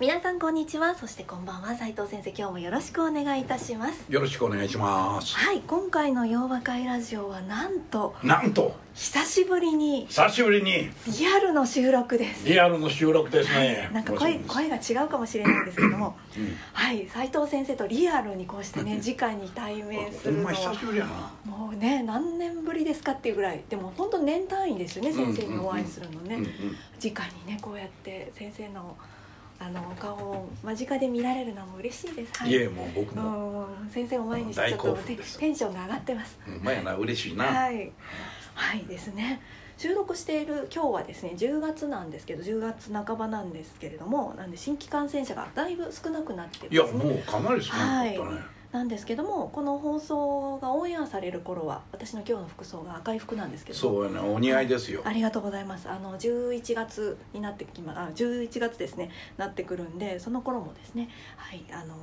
皆さんこんにちは。そしてこんばんは。斉藤先生今日もよろしくお願いいたします。よろしくお願いします。はい今回の洋和会ラジオはなんとなんと。久しぶりに久しぶりに。リアルの収録です。リアルの収録ですね。なんか声声が違うかもしれないんですけども。うん。はい斉藤先生とリアルにこうしてね直に対面するのは久しぶりやな。もうね何年ぶりですかっていうぐらい。でも本当年単位ですよね先生にお会いするのね、うんうん直にねこうやって先生のあのお顔を間近で見られるのも嬉しいです。はい。いえもう僕も。うん先生を前にしてちょっ大とテンションが上がってます。うんまやな嬉しいな。はい、はいですね。収録している今日はですね10月なんですけど10月半ばなんですけれどもなんで新規感染者がだいぶ少なくなっていやますね。もうかなり少なかったねなんですけどもこの放送がオンエアされる頃は私の今日の服装が赤い服なんですけど。そうやねお似合いですよ。ありがとうございます。あの11月になってきまあ11月ですねなってくるんでその頃もですねはいあの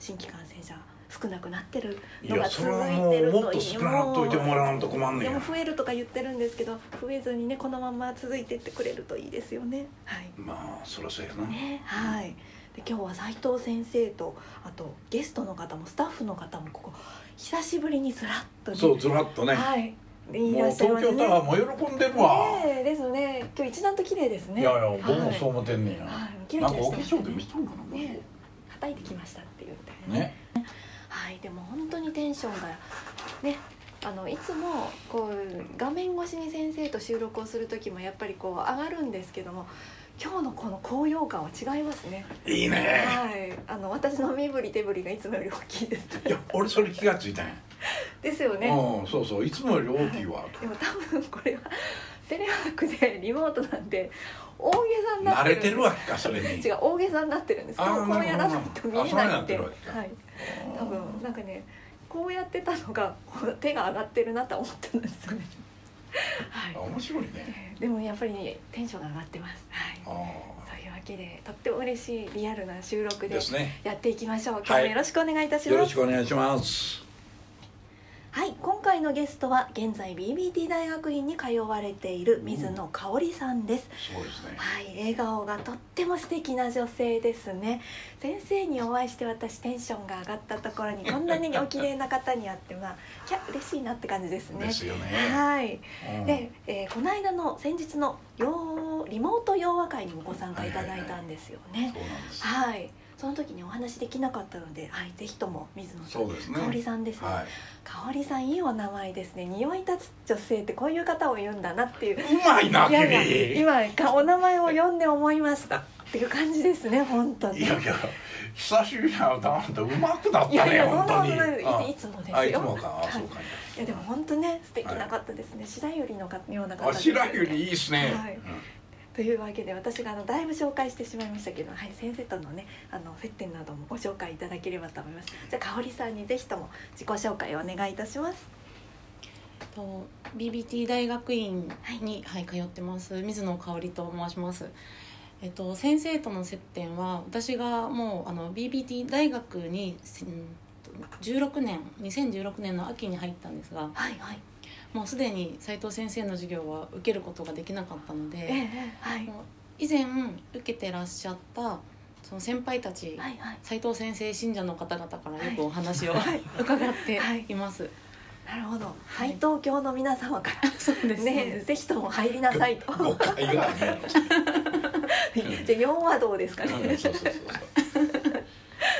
新規感染者少なくなってるいのが続やそれはいてもうもっとるといい少なくといてもらわんと困んねでもや増えるとか言ってるんですけど増えずにねこのまま続いてってくれるといいですよね。はい。まあそらそうやな。ねはいで今日は斉藤先生とあとゲストの方もスタッフの方もここ久しぶりにずらっとねそうずらっとね。はいいもうらっしゃいますね。東京タワーも喜んでるわ。ねえですね。今日一段と綺麗ですね。いやいや僕もはい。そう思ってんねや。はいキなんかお化ラキラしてます粧で見せとんかなね叩いてきましたって言ってね。はいでも本当にテンションがねあのいつもこう画面越しに先生と収録をする時もやっぱりこう上がるんですけども今日のこの高揚感は違いますね。いいね。はい。あの私の身振り手振りがいつもより大きいです。いや俺それ気がついたんや。ですよね。うんそうそう。いつもより大きいわ。でも多分これはテレワークでリモートなんで大げさになってる慣れてるわけかそれに。違う大げさになってるんです。こうやらないと見えないってはい。多分なんかねこうやってたのが手が上がってるなと思ったんですよねはい。あ面白いね。でもやっぱりテンションが上がってます。はい。あというわけでとっても嬉しいリアルな収録あでですね。やっていきましょう。今日もよろしくお願いいたします、よろしくお願いしますはい、今回のゲストは現在 BBT 大学院に通われている水野香織さんです。そうですねはい、笑顔がとっても素敵な女性ですね。先生にお会いして私テンションが上がったところにこんなにお綺麗な方に会ってまあ、キャ嬉しいなって感じですね。ですよねはい。うんで、えーこの間の先日の洋リモート洋和会にもご参加いただいたんですよね。そうなんですはい。その時にお話できなかったので、はい、ぜひとも水野さんね。香織さんですね、はい。香織さんいいお名前ですね。匂い立つ女性ってこういう方を言うんだなっていう。うまいないやいや君。今かお名前を呼んで思いましたっていう感じですね本当に。いやいや久しぶりな歌なんてうまくなったねいやいやそん本当に。なことない。あいいつもですよ。あいつもか。あはい。そうか。いやでも本当ね素敵な方ですね、白百合のかような方あです白百合いいっすね。はいというわけで私があのだいぶ紹介してしまいましたけど、はい、先生とのねあの接点などもご紹介いただければと思います。じゃあ香織さんにぜひとも自己紹介をお願いいたします。と BBT 大学院に、はい。通ってます水野香織と申します。えっと、先生との接点は私がもうあの BBT 大学にうん16年2016年の秋に入ったんですがはいはいもうすでに斉藤先生の授業は受けることができなかったのええでえはい。以前受けてらっしゃったその先輩たちはいはい。斉藤先生信者の方々からよくお話を、はい 伺ってい。ます。なるほど。はい。斎藤教の皆様から そうですねぜひとも入りなさいと。誤解がねじゃあ四和道ですかね？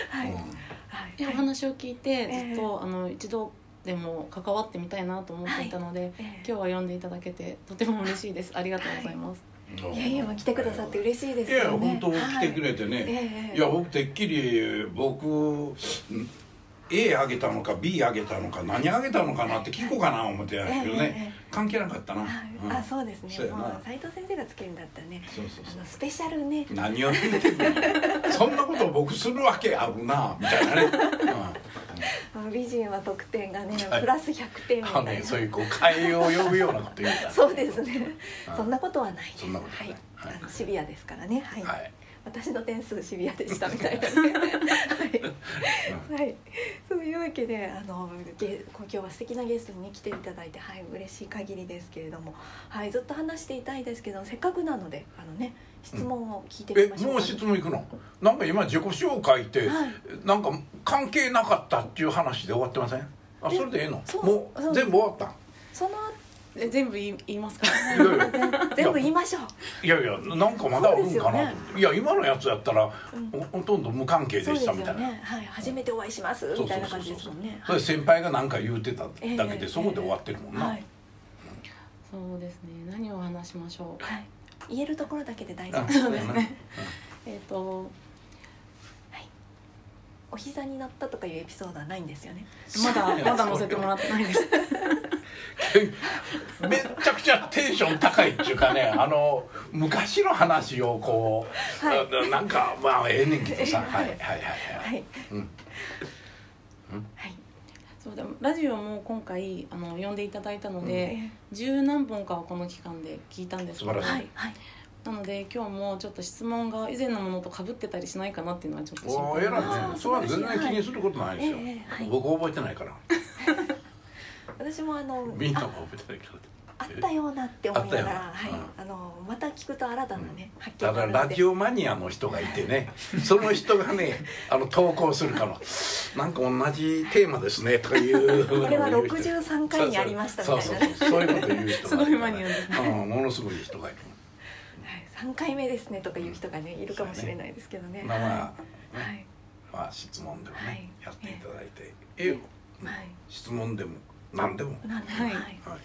はい、お話を聞いてええずっと、あの一度でも関わってみたいなと思っていたので、ええ。今日は読んでいただけてとても嬉しいです。ありがとうございます、い。やいやもう来てくださって嬉しいですいや本当来てくれてはいね、ええ。いや僕てっきり僕ん？A あげたのか B あげたのか何あげたのかなって聞こうかな思ってやけどね、関係なかったな、はい。うん。あそうですね。もう斉藤先生がつけるんだったらね。そうそうスペシャルね。何を言ってそんなこと僕するわけあるなみたいなね、あ の美人は得点がねはい。プラス100点みうん、たいな、ねそういうこう替えを呼ぶようなこと言う そうですね。うんそんなことはないです。そんなことはない。はい。シビアですからね。はい、はい私の点数シビアでしたみたいな。ね はい、はい、そういうわけであのゲ今日は素敵なゲストに、ね、来ていただいてはい嬉しい限りですけれども。はいずっと話していたいですけどせっかくなのであのね質問を聞いてみえましょうか、もう質問いくの？なんか今自己紹介って、はい。なんか関係なかったっていう話で終わってません？あそれでええの？もう全部終わった？そのえ全部言い言いますか？いやいや。全部言いましょう。いやいやなんかまだあるんかなと思って、そうですよね。いや今のやつやったら、うん。ほほとんど無関係でそうですよしたみたいな。ね。はい。初めてお会いします。みたいな感じですもんね。それ先輩が何か言うてただけで、ええ。そこで終わってるもんな、はい。そうですね。何を話しましょう？はい。言えるところだけで大丈あ夫そうですね。えっ、とお膝に乗ったとかいうエピソードはないんですよね。まだまだ載せてもらってないです めっちゃくちゃテンション高いっていうかねあの昔の話をこう、はい。あなんかまあええねんけどさ。はい。はいはいはい、はい。うん。はい。そうでもラジオも今回あの呼んでいただいたので、え十何本かはこの期間で聞いたんですけど。はい。はい。なので今日もちょっと質問が以前のものと被ってたりしないかなっていうのはちょっと心配です。ね。それは全然気にすることないですよ、ええはい。僕覚えてないから私もあのみんなあも覚えてないあったようなって思いながらあったよ。はい。あのまた聞くと新たなね発見だからがあるのでラジオマニアの人がいてねその人がね あの投稿するからなんか同じテーマですねとかいうこれはのを言う人。63回にありましたみたいなそうねそう。そういうこと言う人がすごいマニアです。ね、うん、ものすごい人がいる。はい。3回目ですねとかいう人がねいるかもしれないですけどね。まあまあ、質問でもね、はい。やっていただいて。え質問でも何でも、なんではいはい。は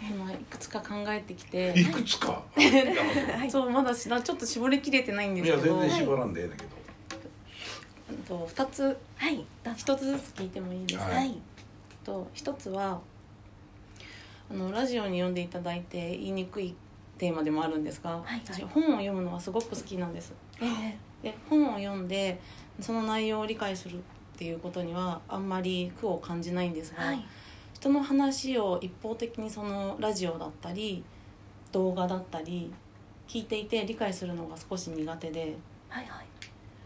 今いくつか考えてきて。い、いくつか、はい。そうまだしなちょっと絞りきれてないんでいやすけど。全然絞らんでええんだけど、うんと2つ。はいどうぞ。1つずつ聞いてもいいですか、はい。はい。と1つはあのラジオに読んでいただいて言いにくいテーマでもあるんですが、はいはい。私本を読むのはすごく好きなんです。ええ。で本を読んでその内容を理解するっていうことにはあんまり苦を感じないんですが、はい人の話を一方的にそのラジオだったり動画だったり聞いていて理解するのが少し苦手ではいはい。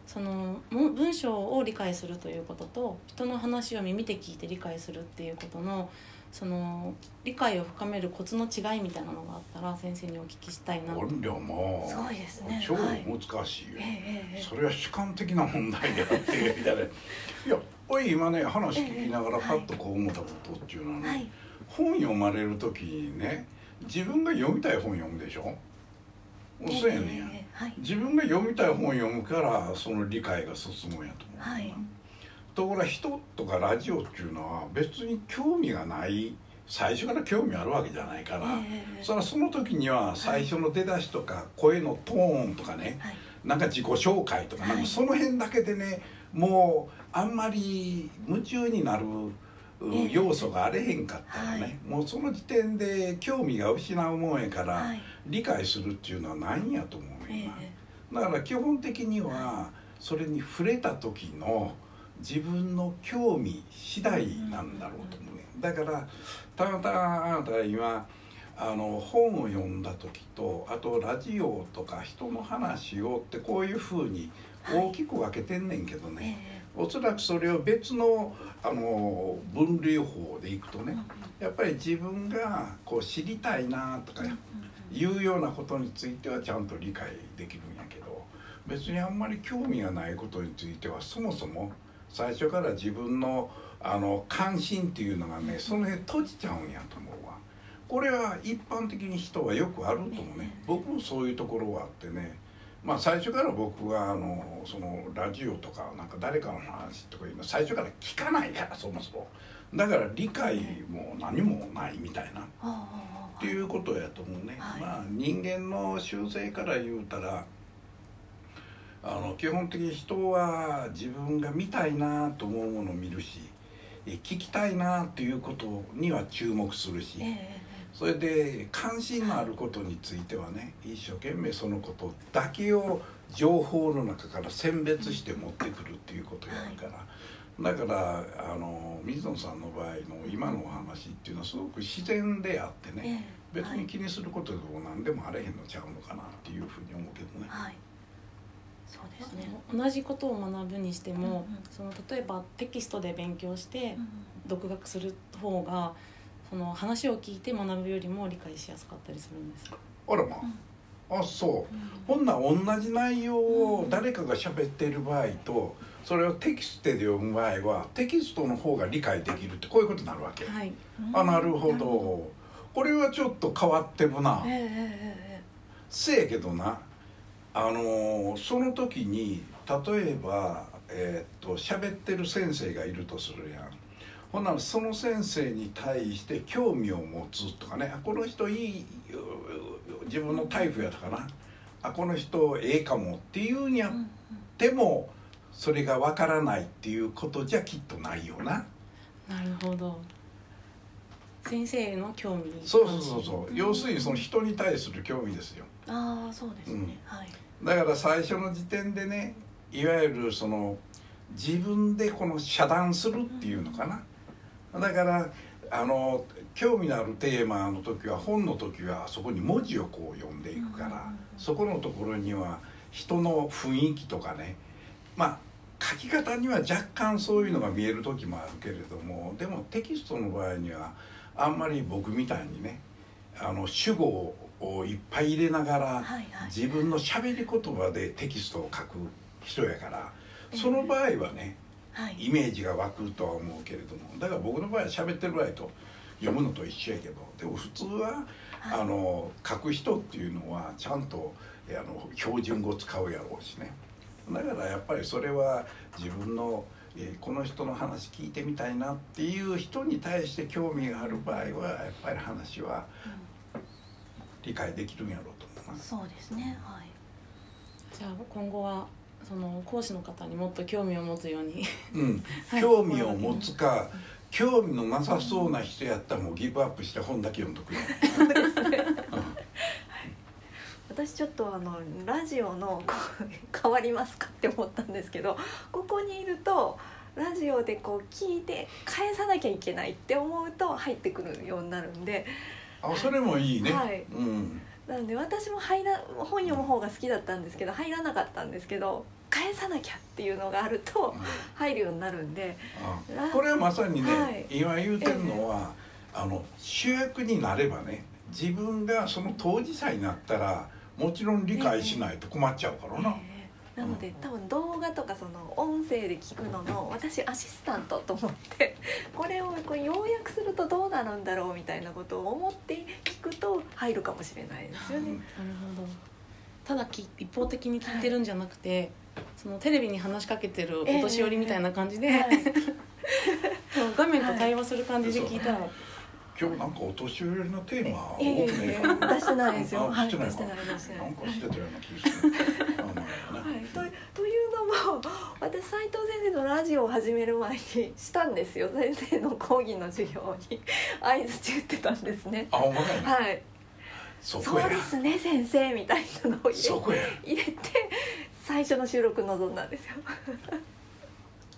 そのも文章を理解するということと人の話を耳で聞いて理解するっていうことのその理解を深めるコツの違いみたいなのがあったら先生にお聞きしたいなと。音量もすごいですね。超はい難しいよ、ええええそれは主観的な問題であって いやおい今ね話聞きながらええパッとこう思ったことっていうのはね、はい。本読まれる時にね自分が読みたい本読むでしょ？そうやねんはい。自分が読みたい本読むからその理解が進むんやと思う、はいところが人とかラジオっていうのは別に興味がない最初から興味あるわけじゃないから、ええ。それはその時には最初の出だしとか声のトーンとかねはい。なんか自己紹介とかなんはいかその辺だけでねもうあんまり夢中になる要素があれへんかったらね、はい。もうその時点で興味が失うもんやから、はい。理解するっていうのはないんやと思うえよえ。な、だから基本的にはそれに触れた時の自分の興味次第なんだろうと思うねだからたまたまあなたが今あの本を読んだ時とあとラジオとか人の話をってこういうふうに大きく分けてんねんけどね、えおそらくそれを別のあの分類法でいくとねえやっぱり自分がこう知りたいなとかいうようなことについてはちゃんと理解できるんやけど別にあんまり興味がないことについてはそもそも最初から自分のあの関心っていうのがねその辺閉じちゃうんやと思うわ。これは一般的に人はよくあると思うね。僕もそういうところはあってね。まあ最初から僕はあのそのラジオとかなんか誰かの話とかいうの最初から聞かないからそもそも。だから理解も何もないみたいな。っていうことやと思うね、はい。まあ人間の習性から言うたらあの基本的に人は自分が見たいなと思うものを見るしえ聞きたいなっていうことには注目するし、ええそれで関心のあることについてはね一生懸命そのことだけを情報の中から選別して持ってくるっていうことやるから、だからあの水野さんの場合の今のお話っていうのはすごく自然であってええ。ね、別に気にすることでも何でもあれへんのちゃうのかなっていうふうに思うけどね。はいそうですね。同じことを学ぶにしても、うんうん。その例えばテキストで勉強してうん独学する方がその話を聞いて学ぶよりも理解しやすかったりするんですよ。あらまあ、あそう。ほんなら同じ内容を誰かが喋っている場合とそれをテキストで読む場合はテキストの方が理解できるってこういうことになるわけ。はい、うん。あなるほど。これはちょっと変わってるな。えええええ。せやけどなあのその時に例えばえーっと喋ってる先生がいるとするやん。ほんならその先生に対して興味を持つとかね。あこの人いい自分のタイプやったかな。あこの人ええかもっていうんやってもそれがわからないっていうことじゃきっとないよな。なるほど。先生への興味そうそうそうそう。要するにその人に対する興味ですよ。ああそうですね、うん。はい。だから最初の時点でねいわゆるその自分でこの遮断するっていうのかな。だからあの興味のあるテーマの時は本の時はそこに文字をこう読んでいくからうんうんうん。そこのところには人の雰囲気とかねまあ書き方には若干そういうのが見える時もあるけれどもでもテキストの場合にはあんまり僕みたいにねあの主語をいっぱい入れながらはいはい。自分の喋り言葉でテキストを書く人やからその場合はねはい。イメージが湧くとは思うけれどもだから僕の場合は喋ってる場合と読むのと一緒やけどでも普通ははい。あの書く人っていうのはちゃんとえあの標準語使うやろうしね。だからやっぱりそれは自分のえこの人の話聞いてみたいなっていう人に対して興味がある場合はやっぱり話は理解できるんやろうと思うな。そうですねはい。じゃあ今後はその講師の方にもっと興味を持つように。うん、はい。興味を持つか、興味のなさそうな人やったらもうギブアップして本だけ読んどくよ。私ちょっとあのラジオの変わりますかって思ったんですけどここにいるとラジオでこう聞いて返さなきゃいけないって思うと入ってくるようになるんで。あ、それもいいね。はい。うん。なので私も入ら本読む方が好きだったんですけど入らなかったんですけど返さなきゃっていうのがあると入るようになるんで。あこれはまさにね、はい。今言うてるのは、あの主役になればね自分がその当事者になったらもちろん理解しないと困っちゃうからな。ええなので多分動画とかその音声で聞くのの私アシスタントと思ってこれをこう要約するとどうなるんだろうみたいなことを思って聞くと入るかもしれないですよね。なるほど。ただき一方的に聞いてるんじゃなくて、そのテレビに話しかけてるお年寄りみたいな感じで、はい。そう画面と対話する感じで聞いたら、はい今日なんかお年寄りのテーマ多くねえ出してないですよ。あはい、出してない出してな。んかしてたような気がする。はい、とというのも私斉藤先生のラジオを始める前にしたんですよ先生の講義の授業に相づち打ってたんですねあ、お前ね。はいそこやそうで。すね先生みたいなのを入れ。入れて最初の収録臨んだんですよ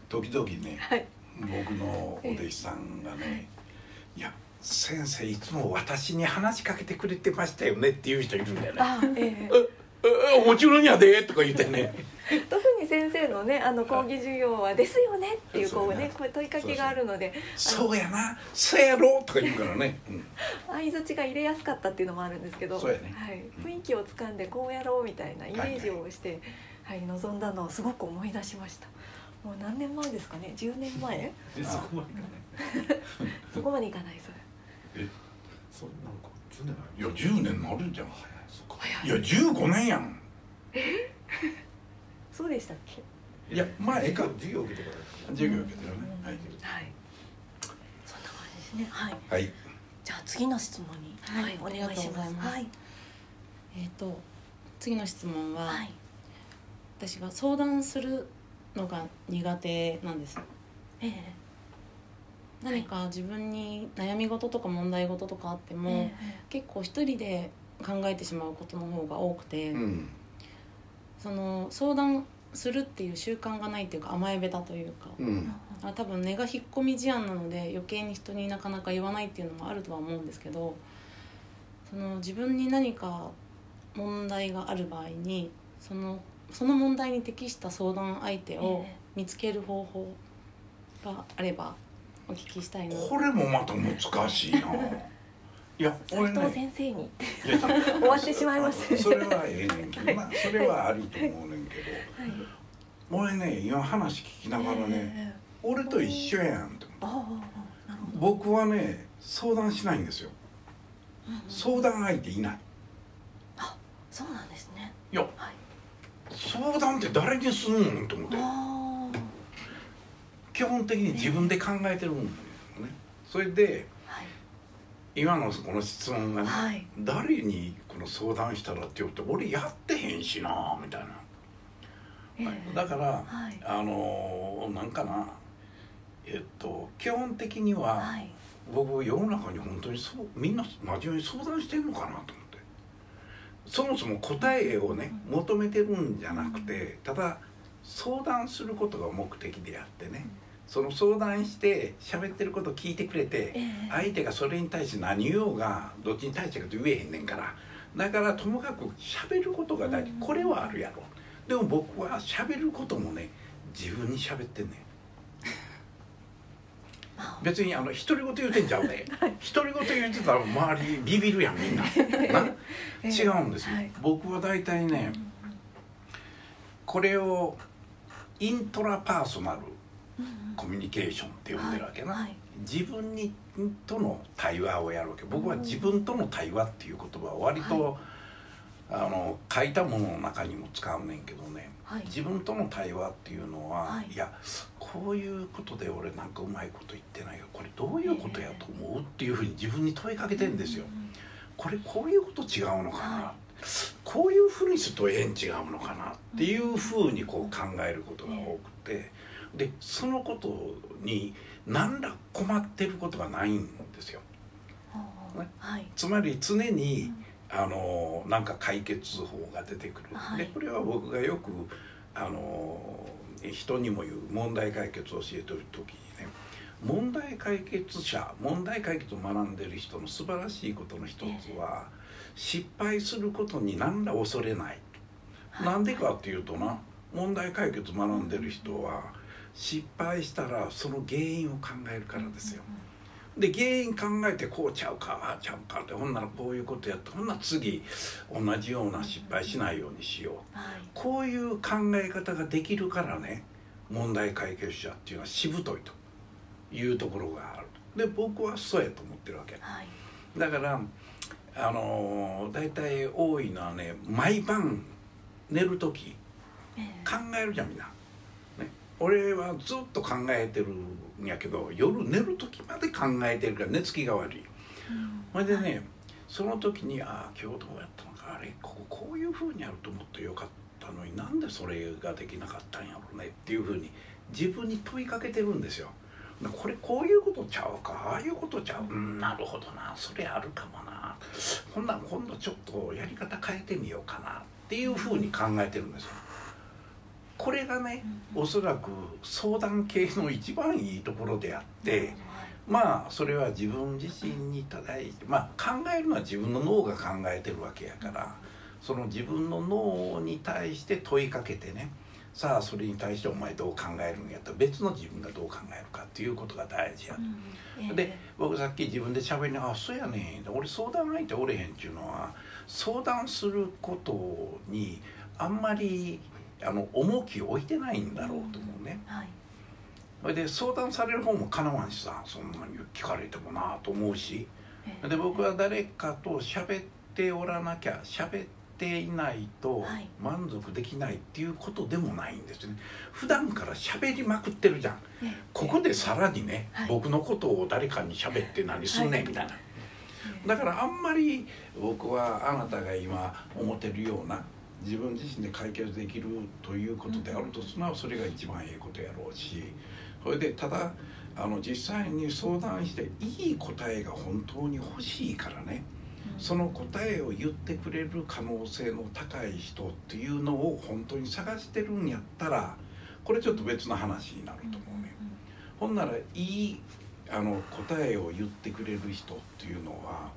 時々ね。はい僕のお弟子さんがね「いや先生いつも私に話しかけてくれてましたよね」っていう人いるんだよね。あええ「えもちろんやで」とか言ってね。特に先生のねあの講義授業は「ですよね」っていうこうねこう問いかけがあるので「そうやな。そうやろ」とか言うからね、うん相づちが入れやすかったっていうのもあるんですけどそうやね。はい、雰囲気をつかんでこうやろうみたいなイメージをして、はい臨んだのをすごく思い出しました。もう何年前ですかね？10年前？え そこまでいかないそこまでいかないそれそうなんか10年い？や10年なるじゃん。早いそっか。い。や15年やん。そうでしたっけ？いや前か。授業受けてから授業受けてるね。うん。はい、はい。そんな感じですね。はい。はい、じゃあ次の質問にはい。お願いします。はい。えっ、と次の質問は、はい。私が相談するのが苦手なんです。ええ何か自分に悩み事とか問題事とかあっても、え結構一人で考えてしまうことの方が多くて、うん。その相談するっていう習慣がないっていうか甘え下手というか、うん。あ多分根が引っ込み思案なので余計に人になかなか言わないっていうのもあるとは思うんですけどその自分に何か問題がある場合にそのその問題に適した相談相手をえ。見つける方法があればお聞きしたいな。これもまた難しいな。いや俺ね先生に。いや終わってしまいましたねそれはええねんけど。なそれはありと思うねんけど。はい。俺ね今話聞きながらねええ。俺と一緒やんって僕はね相談しないんですよ。うんうん。相談相手いない。そうなんですね。いやはい。相談って誰にすんのと思って。あ基本的に自分で考えてるんですよね。それであはい。今のこの質問がね、はい。誰にこの相談したらって言って俺やってへんしなみたいな、ええ。だからはい。あのーなんかなえっと基本的にははい。僕世の中に本当にそうみんな真面目に相談してんのかなと思って。そもそも答えをね求めてるんじゃなくてただ相談することが目的であってねその相談して喋ってることを聞いてくれてええ。相手がそれに対して何言おうがどっちに対してかと言えへんねんから。だからともかく喋ることが大事。うん。これはあるやろ。でも僕は喋ることもね自分に喋ってんねん。まあ。別にあの独り言言うてんちゃうで 独り言言うてたら周りビビるやんみんな。違うんですよ。はい。僕は大体ねこれをイントラパーソナルコミュニケーションって呼んでるわけな、はい自分にとの対話をやるわけ。僕は自分との対話っていう言葉を割と、あの書いたものの中にも使うねんけどね。はい。自分との対話っていうのは、はい。い、やこういうことで俺なんかうまいこと言ってないよ。これどういうことやと思うっていうふうに自分に問いかけてんですよ。これこういうこと違うのかな、はこういうふうにすると縁違うのかなっていうふうにこう考えることが多くてでそのことに何ら困ってることがないんですよ。うんね。はい。つまり常にあのなんか解決法が出てくる、はい。でこれは僕がよくあの人にも言う問題解決を教えてる時にね問題解決者問題解決を学んでる人の素晴らしいことの一つは失敗することに何ら恐れない、はい。なんでかっていうとな問題解決学んでる人は失敗したらその原因を考えるからですよ。で原因考えてこうちゃうかああちゃうかってほんならこういうことやってほんなら次同じような失敗しないようにしよう。はい。こういう考え方ができるからね問題解決者っていうのはしぶといというところがある。で僕はそうやと思ってるわけ。はい。だからあの大体多いのはね毎晩寝る時ええ。考えるじゃんみんな、ね、俺はずっと考えてるんやけど夜寝る時まで考えてるから寝つきが悪いうんそれでねその時にああ今日どうやったのかあれこここういうふうにやるともっとよかったのになんでそれができなかったんやろうねっていうふうに自分に問いかけてるんですよ。これこういうことちゃうかああいうことちゃううんなるほどなそれあるかもなほんなら今度ちょっとやり方変えてみようかなっていうふうに考えてるんですよ。これがねおそらく相談系の一番いいところであってまあそれは自分自身に対してまあ考えるのは自分の脳が考えてるわけやからその自分の脳に対して問いかけてねさあそれに対してお前どう考えるんやったら別の自分がどう考えるかっていうことが大事やと。で僕さっき自分で喋りながら「あそうやねん俺相談相手おれへん」っていうのは相談することにあんまりあの重きを置いてないんだろうと思うね。はい。それで相談される方もかなわんしさそんなに聞かれてもなと思うし。ええ。で僕は誰かと喋っておらなきゃ喋っていないとはい。満足できないっていうことでもないんですよね。普段から喋りまくってるじゃん。ええ。ここでさらにね、はい。僕のことを誰かに喋って何すんねんみたいな、だからあんまり僕はあなたが今思ってるような自分自身で解決できるということであるとすならそれが一番ええことやろうしそれでただあの実際に相談していい答えが本当に欲しいからねその答えを言ってくれる可能性の高い人っていうのを本当に探してるんやったらこれちょっと別の話になると思うね。ほんならいいあの答えを言ってくれる人っていうのは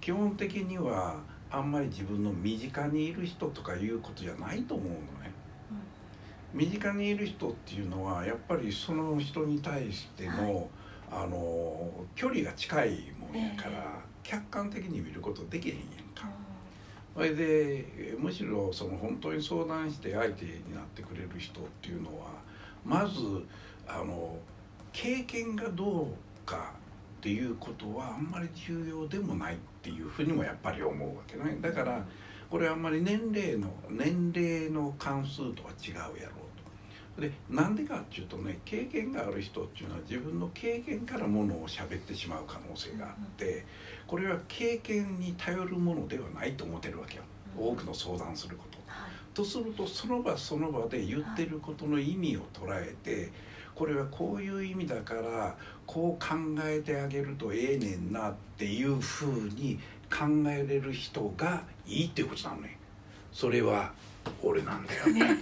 基本的にはあんまり自分の身近にいる人とかいうことじゃないと思うのね。身近にいる人っていうのはやっぱりその人に対しての、あの距離が近いもんやから、客観的に見ることできへんやんか。それでむしろその本当に相談して相手になってくれる人っていうのはまずあの経験がどうかっていうことはあんまり重要でもないっていうふうにもやっぱり思うわけね。だからこれあんまり年齢の年齢の関数とは違うやろうと。でなんでかっていうとね経験がある人っていうのは自分の経験からものを喋ってしまう可能性があってこれは経験に頼るものではないと思ってるわけよ。多くの相談すること。とするとその場その場で言ってることの意味を捉えてこれはこういう意味だからこう考えてあげるとええねんなっていうふうに考えれる人がいいっていうことなのね。それは俺なんだよ。ね。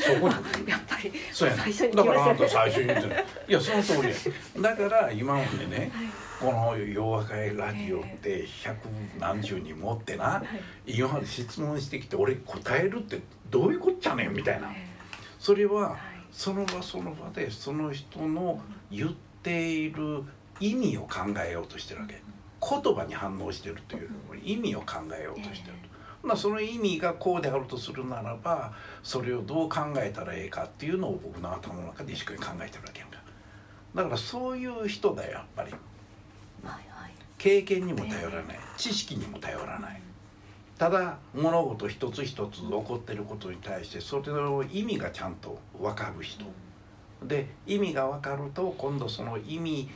そこにやっぱり。そうやね。最初にだからあんた最初に言ってるいやその通りや。だから今までねこの「洋和会ラジオ」って百何十人持ってな今まで質問してきて俺答えるってどういうこっちゃねんみたいな。それはその場その場でその人の言っている意味を考えようとしてるわけ。言葉に反応してるというよりも意味を考えようとしてる。まあその意味がこうであるとするならばそれをどう考えたらええかっていうのを僕の頭の中で一緒に考えてるわけやんか。だからそういう人だよやっぱり。経験にも頼らない。知識にも頼らない。ただ物事一つ一つ起こってることに対してそれの意味がちゃんと分かる人で意味が分かると今度その意味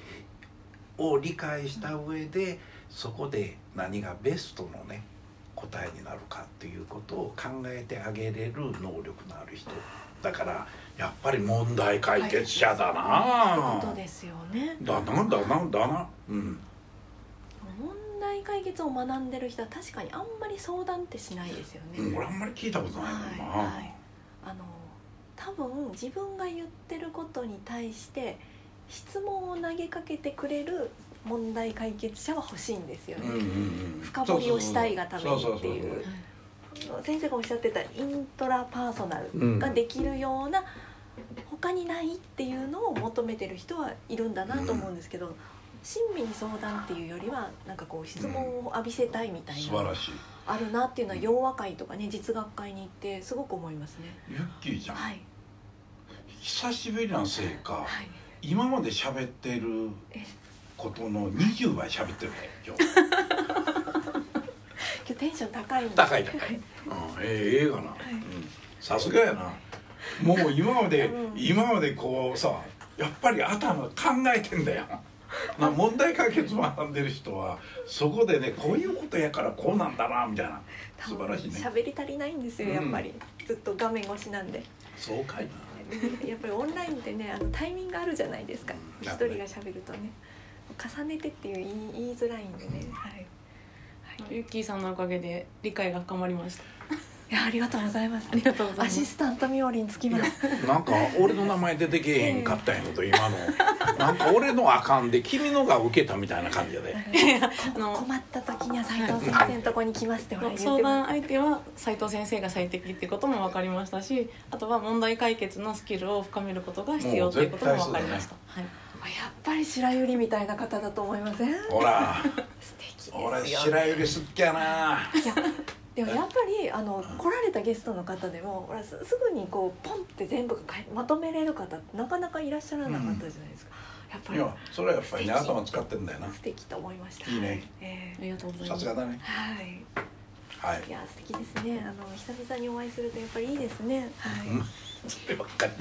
を理解した上でそこで何がベストのね答えになるかっていうことを考えてあげれる能力のある人。だからやっぱり問題解決者だな、ってことですよね。だなだなだな。うん。問題解決を学んでる人は確かにあんまり相談ってしないですよね、うん、俺あんまり聞いたことないもんな、はいはい。あの多分自分が言ってることに対して質問を投げかけてくれる問題解決者は欲しいんですよね、うんうんうん。深掘りをしたいがためにっていう。先生がおっしゃってたイントラパーソナルができるような、他にないっていうのを求めてる人はいるんだなと思うんですけど、親身に相談っていうよりはなんかこう質問を浴びせたいみたいな素晴らしい。あるなっていうのは洋和会とかね実学会に行ってすごく思いますね。ユッキーちゃん、はい久しぶりなせいかはい。今まで喋ってるえことの20倍喋ってるね今日今日テンション高いんで高い高い、うん、ええええがな、うん。さすがやな。もう今まで、うん。今までこうさやっぱり頭考えてんだよ。な問題解決学んでる人はそこでねこういうことやからこうなんだなみたいな。素晴らしいね。喋り足りないんですよやっぱり、ずっと画面越しなんで。そうかいなやっぱりオンラインってねあのタイミングあるじゃないですか。うん。一人が喋るとね。重ねてっていう言い言いづらいんでね、はい。ユッキーさんのおかげで理解が深まりましたいやありがとうございます。ありがとうございます。アシスタント冥利につきます。なんか俺の名前出てけえへんかったんやけど今の。なんか俺のあかんで君のが受けたみたいな感じやで。あの困った時には斉藤先生のとこに来ますってほら言って相談相手は斉藤先生が最適っていうことも分かりましたしあとは問題解決のスキルを深めることが必要ということも分かりました、はい、あやっぱり白百合みたいな方だと思いません？ほら。素敵ですよ俺白百合好きやな。いやでもやっぱりあの来られたゲストの方でもほらすすぐにこうポンって全部がまとめれる方ってなかなかいらっしゃらなかったじゃないですか、やっぱり。いやそれはやっぱりね頭使ってんだよな。素敵と思いました。いいね、えありがとうございます。さすがだね。えはい。はい。いや素敵ですね。あの久々にお会いするとやっぱりいいですね。はい、うんそればっかり。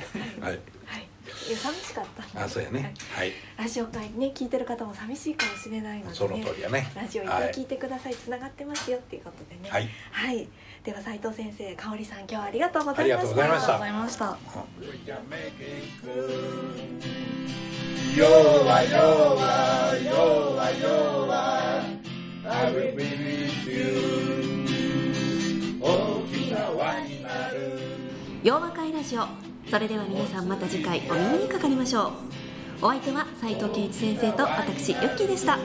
はい。はい。いや寂しかった。あそうやね。はい。ラジオ会ね聞いてる方も寂しいかもしれないので、ね、その通りやね。ラジオいっぱい聞いてください、つながってますよっていうことでね。はい。はい、では斉藤先生香織さん今日はありがとうございました。ありがとうございました。ありがとうございました。Yoa, yoa, yoa, yoa, I will be with you. 大きな輪になる。洋和会ラジオそれでは皆さんまた次回お耳にかかりましょうお相手は斉藤圭一先生と私ユッキーでしたい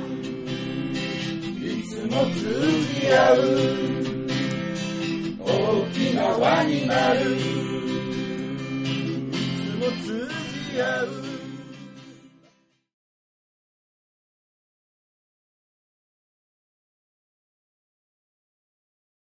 つも通じ合う。大きな輪になる。いつも通じ合う。